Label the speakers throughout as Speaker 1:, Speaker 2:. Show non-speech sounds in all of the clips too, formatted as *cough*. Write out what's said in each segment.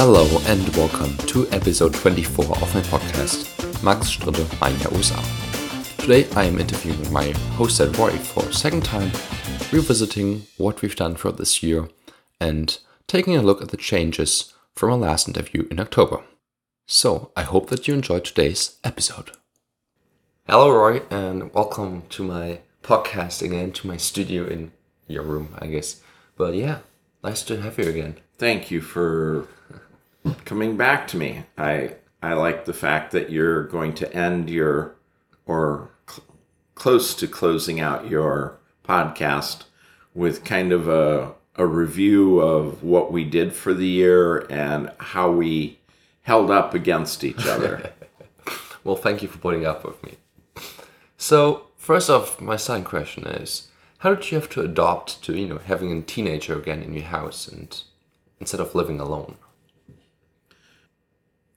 Speaker 1: Hello and welcome to episode 24 of my podcast, Max Stritte, mein Jahr USA. Today I am interviewing my host at Roy for a second time, revisiting what we've done for this year and taking a look at the changes from our last interview in October. So I hope that you enjoyed today's episode. Hello, Roy, and welcome to my podcast again, to my studio in your room, I guess. But yeah, nice to have you again.
Speaker 2: Thank you for coming back to me. I I like the fact that you're going to end your or cl- close to closing out your podcast with kind of a a review of what we did for the year and how we held up against each other. *laughs*
Speaker 1: Well, thank you for putting up with me. So, first off, my second question is how did you have to adopt to, you know, having a teenager again in your house and instead of living alone?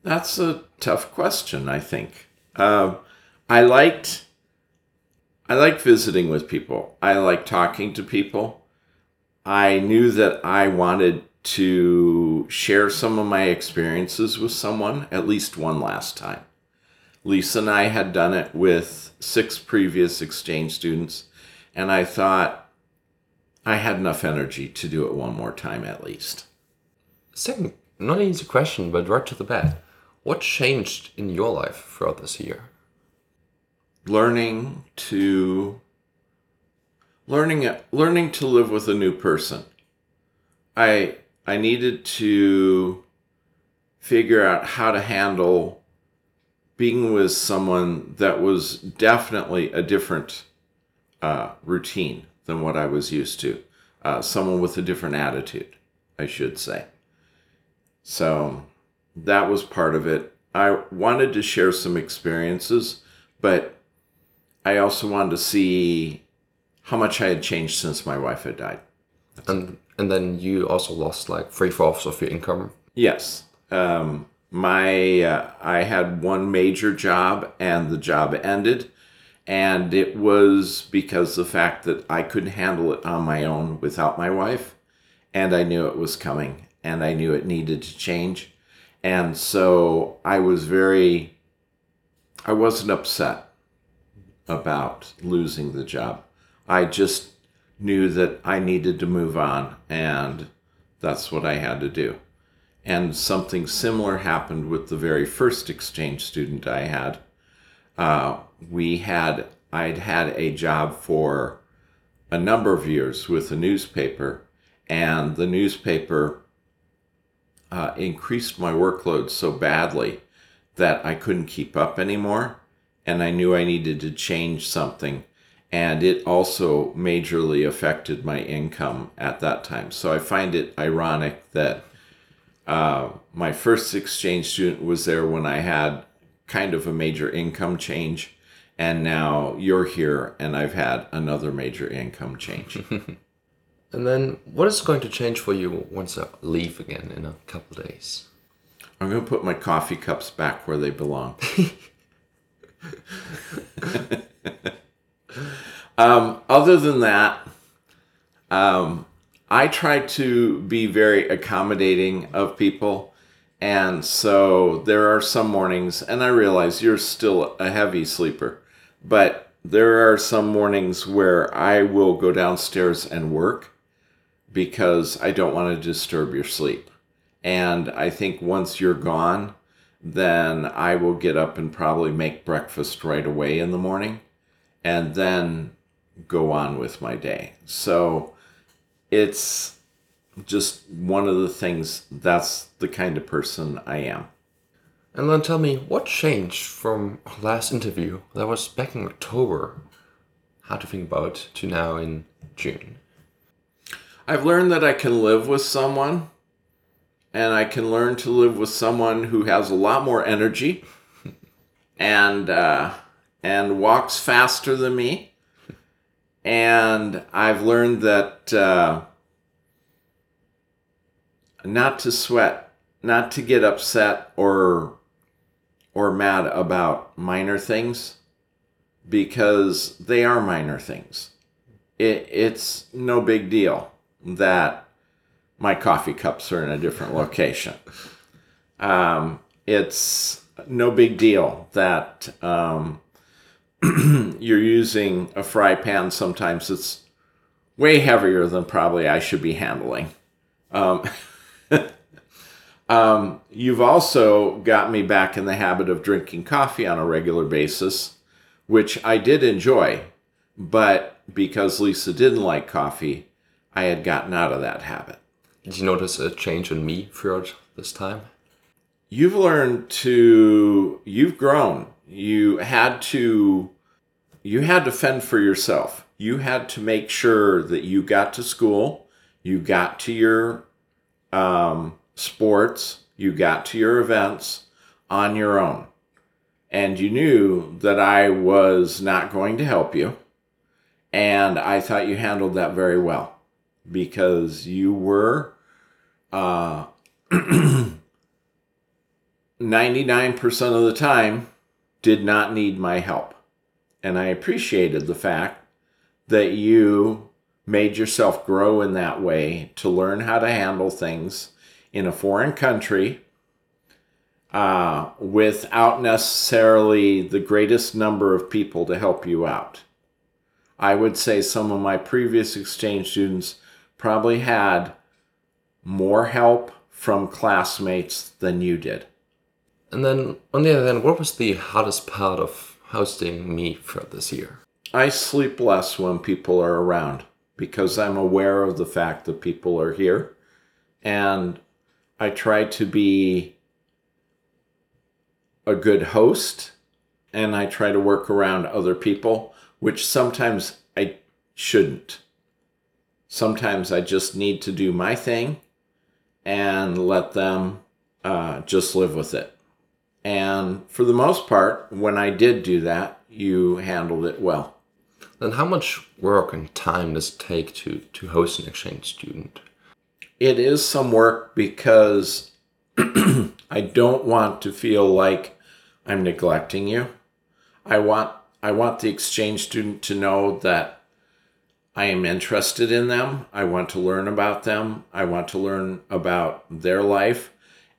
Speaker 2: That's a tough question, I think. Um, I liked I liked visiting with people. I like talking to people. I knew that I wanted to share some of my experiences with someone, at least one last time. Lisa and I had done it with six previous exchange students, and I thought I had enough energy to do it one more time at least.
Speaker 1: Second, not an easy question, but right to the bat. What changed in your life throughout this year?
Speaker 2: learning to learning learning to live with a new person. I i needed to figure out how to handle being with someone that was definitely a different uh, routine than what i was used to. Uh, someone with a different attitude i should say. So that was part of it i wanted to share some experiences but I also wanted to see how much I had changed since my wife had died.
Speaker 1: And and then you also lost like three fourths of your income.
Speaker 2: Yes. Um, my uh, I had one major job and the job ended and it was because the fact that I couldn't handle it on my own without my wife and I knew it was coming and I knew it needed to change and so I was very I wasn't upset about losing the job. I just knew that I needed to move on, and that's what I had to do. And something similar happened with the very first exchange student I had. Uh, we had, I'd had a job for a number of years with a newspaper, and the newspaper uh, increased my workload so badly that I couldn't keep up anymore and I knew I needed to change something. And it also majorly affected my income at that time. So I find it ironic that uh, my first exchange student was there when I had kind of a major income change. And now you're here, and I've had another major income change. *laughs*
Speaker 1: and then, what is going to change for you once I leave again in a couple days?
Speaker 2: I'm going to put my coffee cups back where they belong. *laughs* um, other than that, um, I try to be very accommodating of people. And so there are some mornings, and I realize you're still a heavy sleeper, but there are some mornings where I will go downstairs and work because I don't want to disturb your sleep. And I think once you're gone, then I will get up and probably make breakfast right away in the morning and then go on with my day. So it's just one of the things that's the kind of person I am.
Speaker 1: And then tell me what changed from last interview that was back in October, how to think about to now in June.
Speaker 2: I've learned that I can live with someone and I can learn to live with someone who has a lot more energy *laughs* and uh, and walks faster than me. And I've learned that uh, not to sweat, not to get upset or or mad about minor things because they are minor things. It, it's no big deal that my coffee cups are in a different location. Um, it's no big deal that um, *clears throat* you're using a fry pan. Sometimes it's way heavier than probably I should be handling. Um, *laughs* um, you've also got me back in the habit of drinking coffee on a regular basis, which I did enjoy, but because Lisa didn't like coffee, I had gotten out of that habit.
Speaker 1: Did you notice a change in me throughout this time?
Speaker 2: You've learned to, you've grown. You had to, you had to fend for yourself. You had to make sure that you got to school, you got to your um, sports, you got to your events on your own. And you knew that I was not going to help you. And I thought you handled that very well because you were uh, *clears throat* 99% of the time did not need my help. And I appreciated the fact that you made yourself grow in that way to learn how to handle things in a foreign country uh, without necessarily the greatest number of people to help you out. I would say some of my previous exchange students probably had more help from classmates than you did.
Speaker 1: And then, on the other hand, what was the hardest part of hosting me for this year?
Speaker 2: I sleep less when people are around because I'm aware of the fact that people are here. And I try to be a good host and I try to work around other people, which sometimes I shouldn't. Sometimes I just need to do my thing and let them uh, just live with it. And for the most part, when I did do that, you handled it well.
Speaker 1: Then how much work and time does it take to, to host an exchange student?
Speaker 2: It is some work because *clears throat* I don't want to feel like I'm neglecting you. I want I want the exchange student to know that I am interested in them. I want to learn about them. I want to learn about their life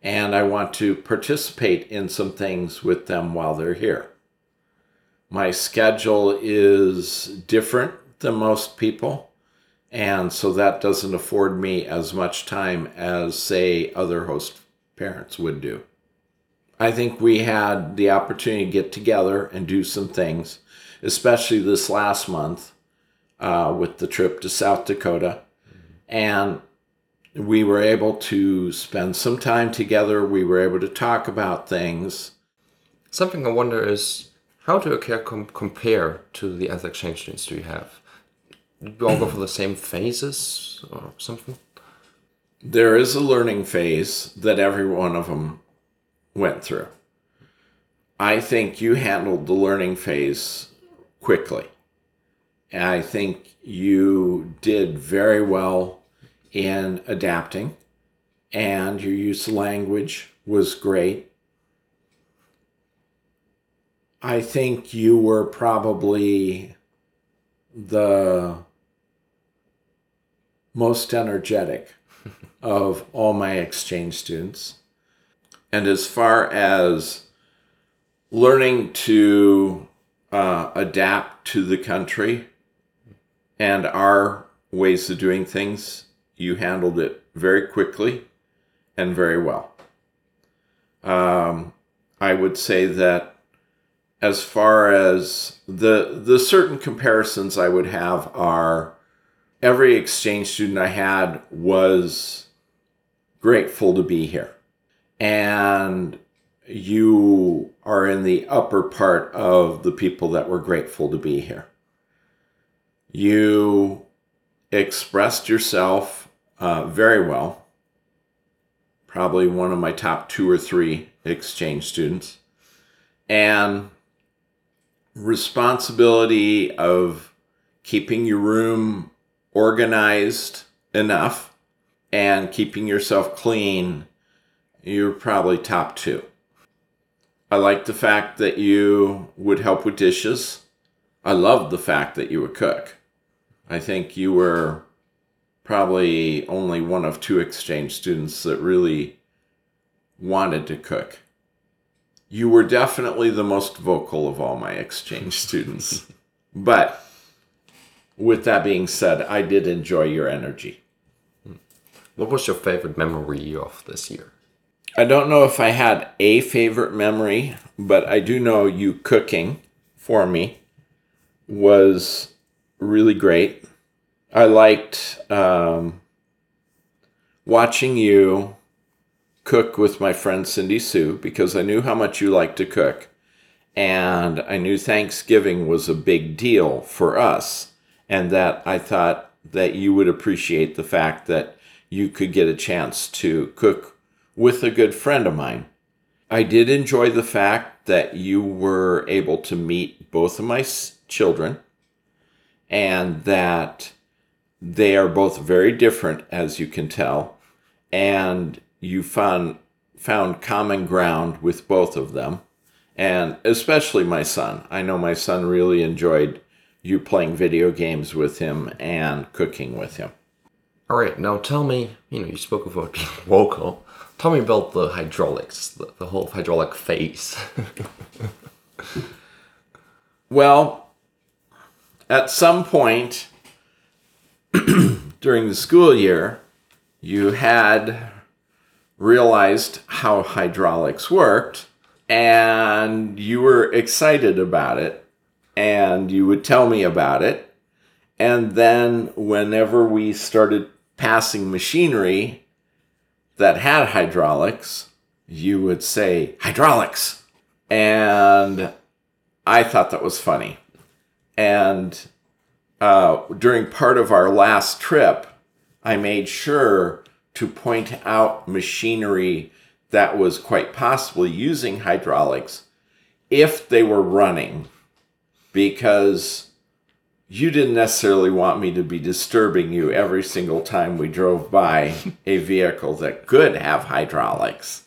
Speaker 2: and I want to participate in some things with them while they're here. My schedule is different than most people, and so that doesn't afford me as much time as, say, other host parents would do. I think we had the opportunity to get together and do some things, especially this last month uh, with the trip to South Dakota. And we were able to spend some time together. We were able to talk about things.
Speaker 1: Something I wonder is how do you com- compare to the other exchange students do you have? Do you all go for the same phases or something?
Speaker 2: There is a learning phase that every one of them went through. I think you handled the learning phase quickly. And I think you did very well in adapting, and your use of language was great. I think you were probably the most energetic of all my exchange students. And as far as learning to uh, adapt to the country and our ways of doing things, you handled it very quickly and very well. Um, I would say that as far as the the certain comparisons I would have are every exchange student I had was grateful to be here. And you are in the upper part of the people that were grateful to be here. You expressed yourself uh, very well. Probably one of my top two or three exchange students. And responsibility of keeping your room organized enough and keeping yourself clean, you're probably top two. I like the fact that you would help with dishes. I love the fact that you would cook. I think you were probably only one of two exchange students that really wanted to cook. You were definitely the most vocal of all my exchange *laughs* students. But with that being said, I did enjoy your energy.
Speaker 1: What was your favorite memory of this year?
Speaker 2: I don't know if I had a favorite memory, but I do know you cooking for me was really great. I liked um, watching you cook with my friend Cindy Sue because I knew how much you like to cook. And I knew Thanksgiving was a big deal for us, and that I thought that you would appreciate the fact that you could get a chance to cook with a good friend of mine. I did enjoy the fact that you were able to meet both of my children and that they are both very different, as you can tell, and you found found common ground with both of them, and especially my son. I know my son really enjoyed you playing video games with him and cooking with him.
Speaker 1: All right, now tell me. You know, you spoke about being. Tell me about the hydraulics, the, the whole hydraulic phase. *laughs*
Speaker 2: well, at some point *clears throat* during the school year, you had realized how hydraulics worked and you were excited about it and you would tell me about it. And then whenever we started passing machinery that had hydraulics, you would say, hydraulics. And I thought that was funny. And uh, during part of our last trip, I made sure to point out machinery that was quite possibly using hydraulics if they were running, because you didn't necessarily want me to be disturbing you every single time we drove by a vehicle that could have hydraulics.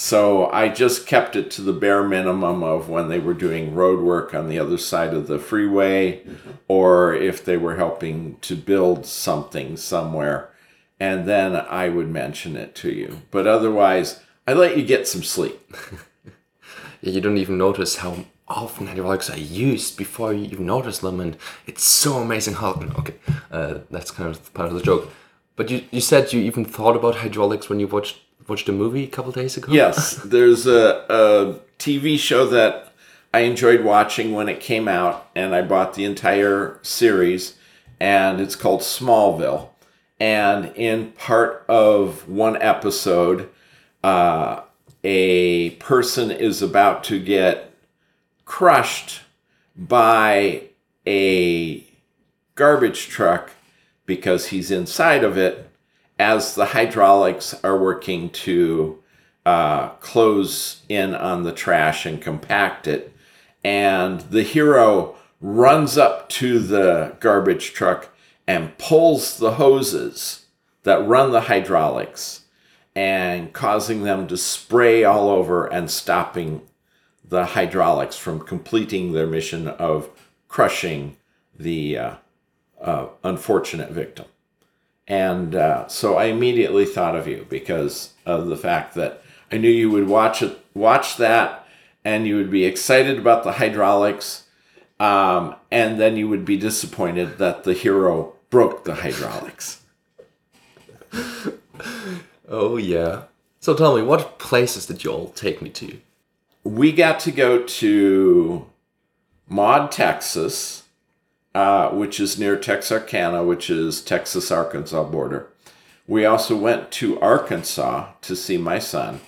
Speaker 2: So I just kept it to the bare minimum of when they were doing road work on the other side of the freeway mm-hmm. or if they were helping to build something somewhere. And then I would mention it to you. But otherwise, I let you get some sleep. *laughs*
Speaker 1: yeah, you don't even notice how often hydraulics are used before you even notice them. And it's so amazing how. Okay, uh, that's kind of part of the joke. But you, you said you even thought about hydraulics when you watched watched a movie a couple days ago.
Speaker 2: Yes, there's a, a TV show that I enjoyed watching when it came out, and I bought the entire series, and it's called Smallville. And in part of one episode, uh, a person is about to get crushed by a garbage truck because he's inside of it as the hydraulics are working to uh, close in on the trash and compact it. And the hero runs up to the garbage truck and pulls the hoses that run the hydraulics and causing them to spray all over and stopping the hydraulics from completing their mission of crushing the uh, uh, unfortunate victim. And uh, so I immediately thought of you because of the fact that I knew you would watch it, watch that, and you would be excited about the hydraulics, um, and then you would be disappointed that the hero broke the hydraulics. *laughs*
Speaker 1: oh yeah. So tell me, what places did you all take me to?
Speaker 2: We got to go to Maud, Texas uh, which is near Texarkana, which is Texas Arkansas border. We also went to Arkansas to see my son,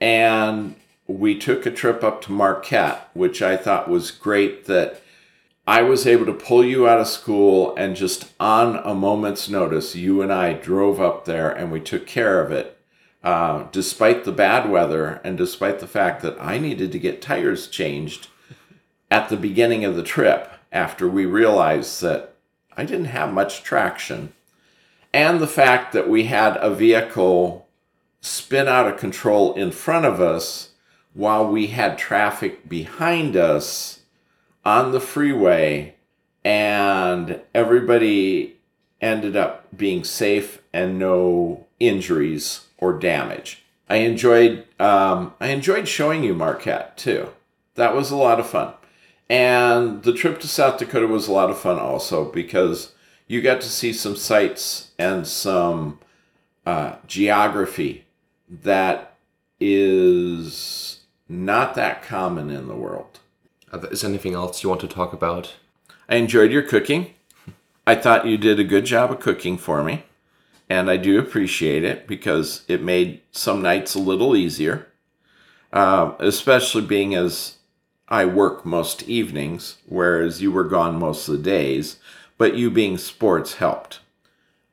Speaker 2: and we took a trip up to Marquette, which I thought was great that I was able to pull you out of school and just on a moment's notice, you and I drove up there and we took care of it. Uh, despite the bad weather and despite the fact that I needed to get tires changed at the beginning of the trip after we realized that I didn't have much traction. And the fact that we had a vehicle spin out of control in front of us while we had traffic behind us on the freeway, and everybody ended up being safe and no injuries or damage. I enjoyed um, I enjoyed showing you Marquette too. That was a lot of fun. And the trip to South Dakota was a lot of fun also because you got to see some sights and some uh, geography that is not that common in the world.
Speaker 1: Is there anything else you want to talk about?
Speaker 2: I enjoyed your cooking. I thought you did a good job of cooking for me. And I do appreciate it because it made some nights a little easier, uh, especially being as I work most evenings, whereas you were gone most of the days, but you being sports helped.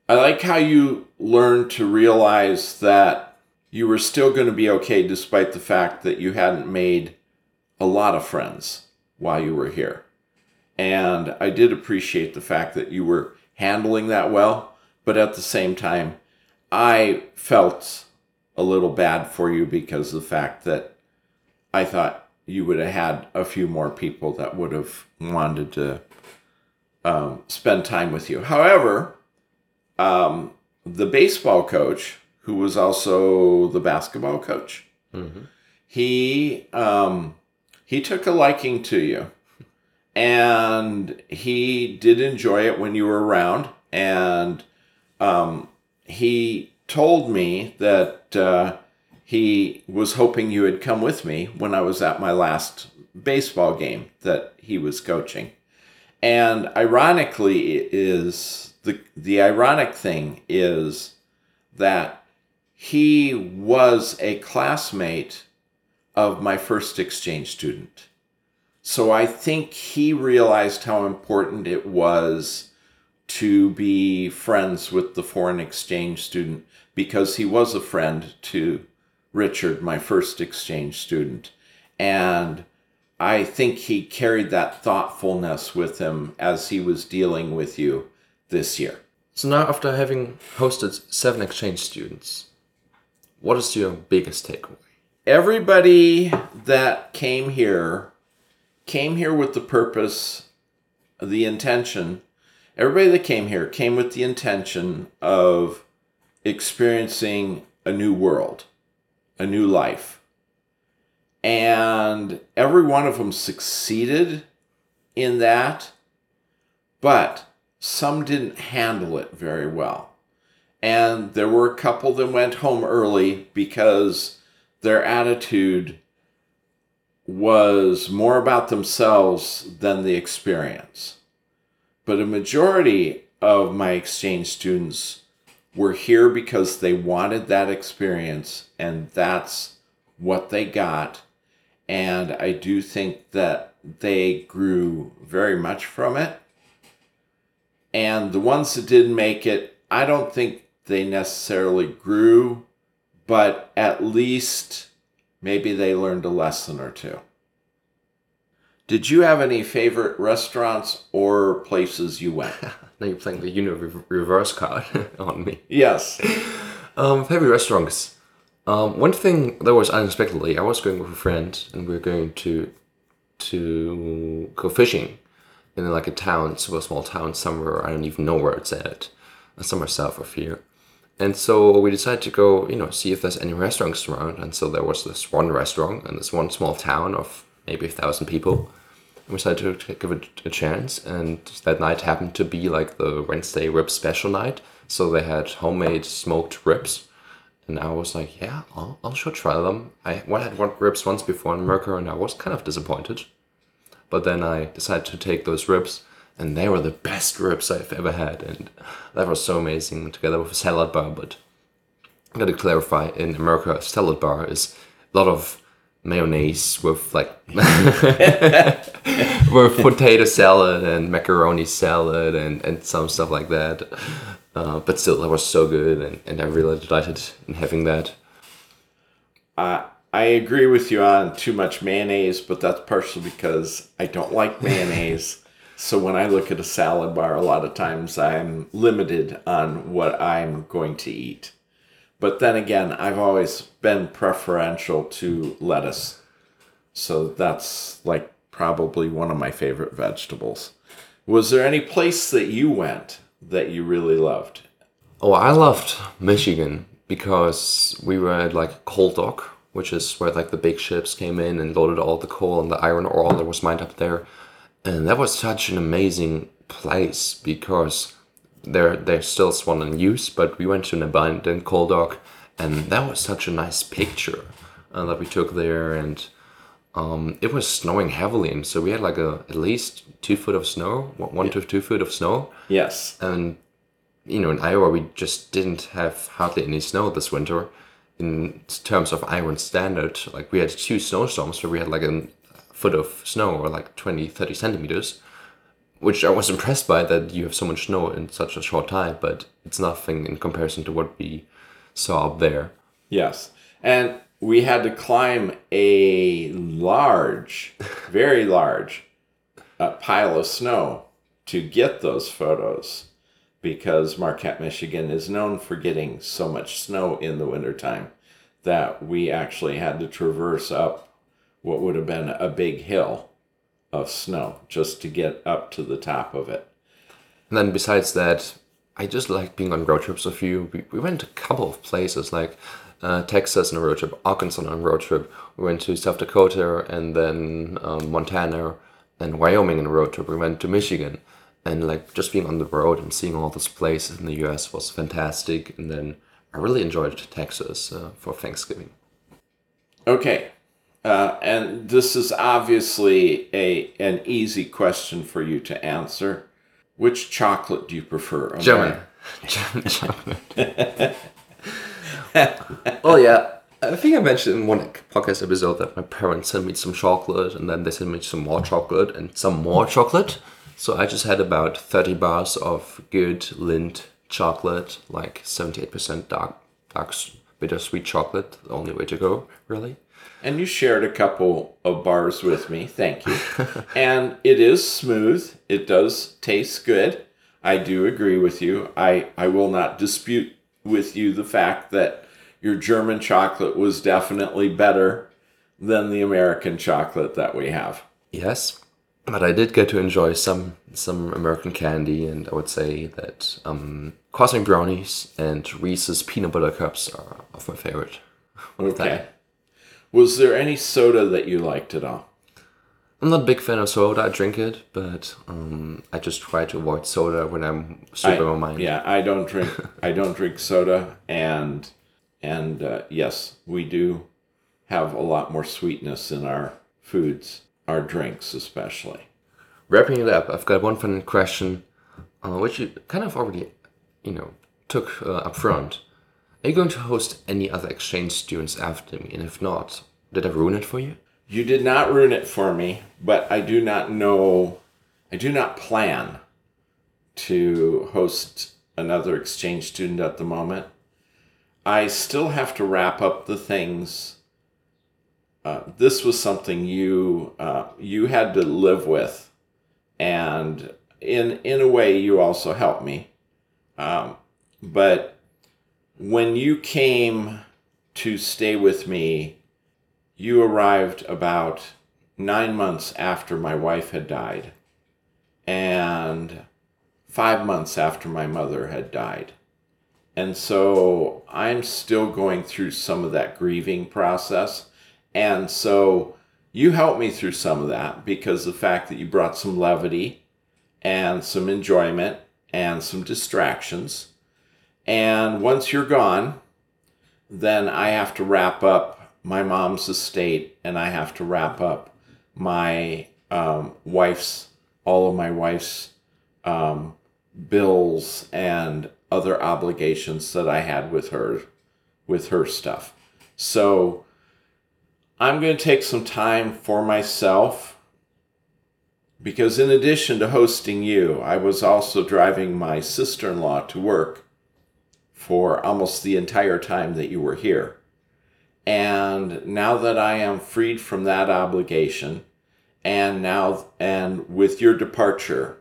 Speaker 2: I like how you learned to realize that you were still going to be okay despite the fact that you hadn't made a lot of friends while you were here. And I did appreciate the fact that you were handling that well, but at the same time, I felt a little bad for you because of the fact that I thought you would have had a few more people that would have wanted to um, spend time with you. However, um, the baseball coach, who was also the basketball coach,
Speaker 1: Mm-hmm.
Speaker 2: he um, he took a liking to you, and he did enjoy it when you were around. And um, he told me that uh, he was hoping you had come with me when I was at my last baseball game that he was coaching. And ironically, is the the ironic thing is that he was a classmate of my first exchange student. So I think he realized how important it was to be friends with the foreign exchange student because he was a friend to Richard, my first exchange student. And I think he carried that thoughtfulness with him as he was dealing with you this year.
Speaker 1: So now, after having hosted seven exchange students, what is your biggest takeaway?
Speaker 2: Everybody that came here came here with the purpose, the intention. Everybody that came here came with the intention of experiencing a new world, a new life. And every one of them succeeded in that, but some didn't handle it very well. And there were a couple that went home early because their attitude was more about themselves than the experience. But a majority of my exchange students were here because they wanted that experience, and that's what they got. And I do think that they grew very much from it. And the ones that didn't make it, I don't think they necessarily grew, but at least maybe they learned a lesson or two. Did you have any favorite restaurants or places you went? *laughs*
Speaker 1: Now you're playing the Uno re- reverse card *laughs* on me.
Speaker 2: yes.
Speaker 1: Um, favorite restaurants. Um, one thing that was unexpectedly, I was going with a friend, and we were going to to go fishing in like a town, super small town somewhere. I don't even know where it's at, somewhere south of here. And so we decided to go, you know, see if there's any restaurants around. And so there was this one restaurant in this one small town of maybe a thousand people. We decided to give it a chance. And that night happened to be like the Wednesday rib special night. So they had homemade smoked ribs. And I was like, yeah, I'll, I'll sure try them. I had one ribs once before in Merkur and I was kind of disappointed. But then I decided to take those ribs and they were the best ribs I've ever had. And that was so amazing together with a salad bar. But I gotta clarify in America, a salad bar is a lot of mayonnaise with like *laughs* with potato salad and macaroni salad and, and some stuff like that. Uh, but still, that was so good, and, and I'm really delighted in having that.
Speaker 2: Uh, I agree with you on too much mayonnaise, but that's partially because I don't like *laughs* mayonnaise. so when I look at a salad bar, a lot of times I'm limited on what I'm going to eat. But then again, I've always been preferential to lettuce. So that's like probably one of my favorite vegetables. Was there any place that you went that you really loved?
Speaker 1: Oh, I loved Michigan because we were at like coal dock, which is where like the big ships came in and loaded all the coal and the iron ore that was mined up there, and that was such an amazing place because they're they're still one in use, but we went to an abandoned coal dock, and that was such a nice picture uh, that we took there, and um, it was snowing heavily, and so we had like a at least two foot of snow, one one to two foot of snow,
Speaker 2: Yes.
Speaker 1: and you know in Iowa we just didn't have hardly any snow this winter. In terms of Iowa standard, like we had two snowstorms where we had like a foot of snow or like 20, 30 centimeters, which I was impressed by that you have so much snow in such a short time, but it's nothing in comparison to what we up there.
Speaker 2: Yes. And we had to climb a large, *laughs* very large uh, pile of snow to get those photos because Marquette, Michigan is known for getting so much snow in the wintertime that we actually had to traverse up what would have been a big hill of snow just to get up to the top of it.
Speaker 1: And then besides that, I just like being on road trips with you. We, we went to a couple of places like uh, Texas on a road trip, Arkansas on a road trip. We went to South Dakota and then um, Montana and Wyoming on a road trip. We went to Michigan. And like just being on the road and seeing all those places in the US was fantastic. And then I really enjoyed Texas uh, for Thanksgiving.
Speaker 2: Okay. Uh, and this is obviously a an easy question for you to answer. Which chocolate do you prefer?
Speaker 1: German. German chocolate. *laughs* oh yeah. I think I mentioned in one podcast episode that my parents sent me some chocolate and then they sent me some more chocolate and some more chocolate. So I just had about 30 bars of good Lindt chocolate, like 78% dark, dark bittersweet chocolate. The only way to go, really.
Speaker 2: And you shared a couple of bars with me. Thank you. *laughs* and it is smooth. It does taste good. I do agree with you. I, I will not dispute with you the fact that your German chocolate was definitely better than the American chocolate that we have.
Speaker 1: Yes, but I did get to enjoy some some American candy, and I would say that um, croissant brownies and Reese's peanut butter cups are of my favorite. *laughs*
Speaker 2: Okay. Was there any soda that you liked at all?
Speaker 1: I'm not a big fan of soda. I drink it, but um, I just try to avoid soda when I'm super
Speaker 2: I-
Speaker 1: in my mind.
Speaker 2: Yeah, I don't *laughs* drink. I don't drink soda, and and uh, yes, we do have a lot more sweetness in our foods, our drinks especially.
Speaker 1: Wrapping it up, I've got one final question, uh, which you kind of already, you know, took uh, up front. Are you going to host any other exchange students after me? And if not, did I ruin it for you?
Speaker 2: You did not ruin it for me, but I do not know. I do not plan to host another exchange student at the moment. I still have to wrap up the things. Uh, this was something you uh, you had to live with, and in in a way, you also helped me. Um, but when you came to stay with me, you arrived about nine months after my wife had died, and five months after my mother had died. And so I'm still going through some of that grieving process. And so you helped me through some of that because the fact that you brought some levity and some enjoyment and some distractions. And once you're gone, then I have to wrap up my mom's estate and I have to wrap up my um, wife's, all of my wife's um, bills and other obligations that I had with her, with her stuff. So I'm going to take some time for myself because, in addition to hosting you, I was also driving my sister in law to work for almost the entire time that you were here. And now that I am freed from that obligation, and now, and with your departure,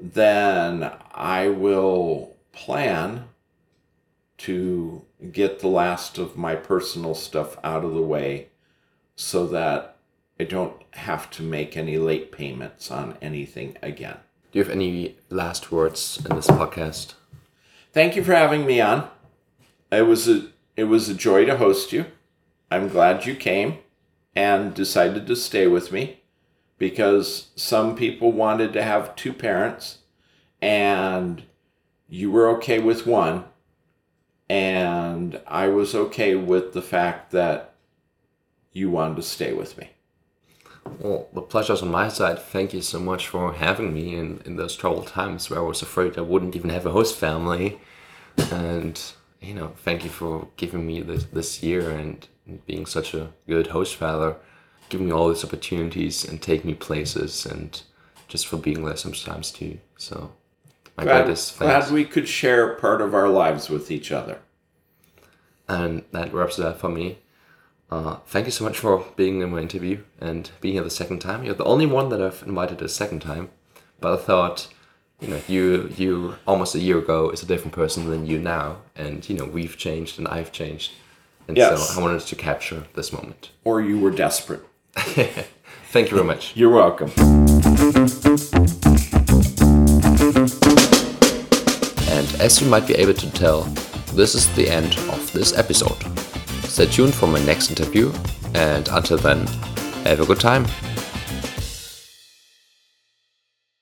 Speaker 2: then I will plan to get the last of my personal stuff out of the way so that I don't have to make any late payments on anything again.
Speaker 1: Do you have any last words in this podcast?
Speaker 2: Thank you for having me on. It was a it was a joy to host you. I'm glad you came and decided to stay with me because some people wanted to have two parents and you were okay with one. And I was okay with the fact that you wanted to stay with me.
Speaker 1: Well, the pleasure's on my side. Thank you so much for having me in, in those troubled times where I was afraid I wouldn't even have a host family. And, you know, thank you for giving me this, this year and being such a good host father, giving me all these opportunities and taking me places and just for being there sometimes too. So,
Speaker 2: my glad, greatest thanks. Glad we could share part of our lives with each other.
Speaker 1: And that wraps it up for me. Uh, thank you so much for being in my interview and being here the second time. You're the only one that I've invited a second time, but I thought, you know, you you almost a year ago is a different person than you now, and you know we've changed and I've changed, and yes. so I wanted to capture this moment.
Speaker 2: Or you were desperate. *laughs*
Speaker 1: thank you very much.
Speaker 2: You're welcome.
Speaker 1: And as you might be able to tell, this is the end of this episode. Stay tuned for my next interview, and until then, have a good time.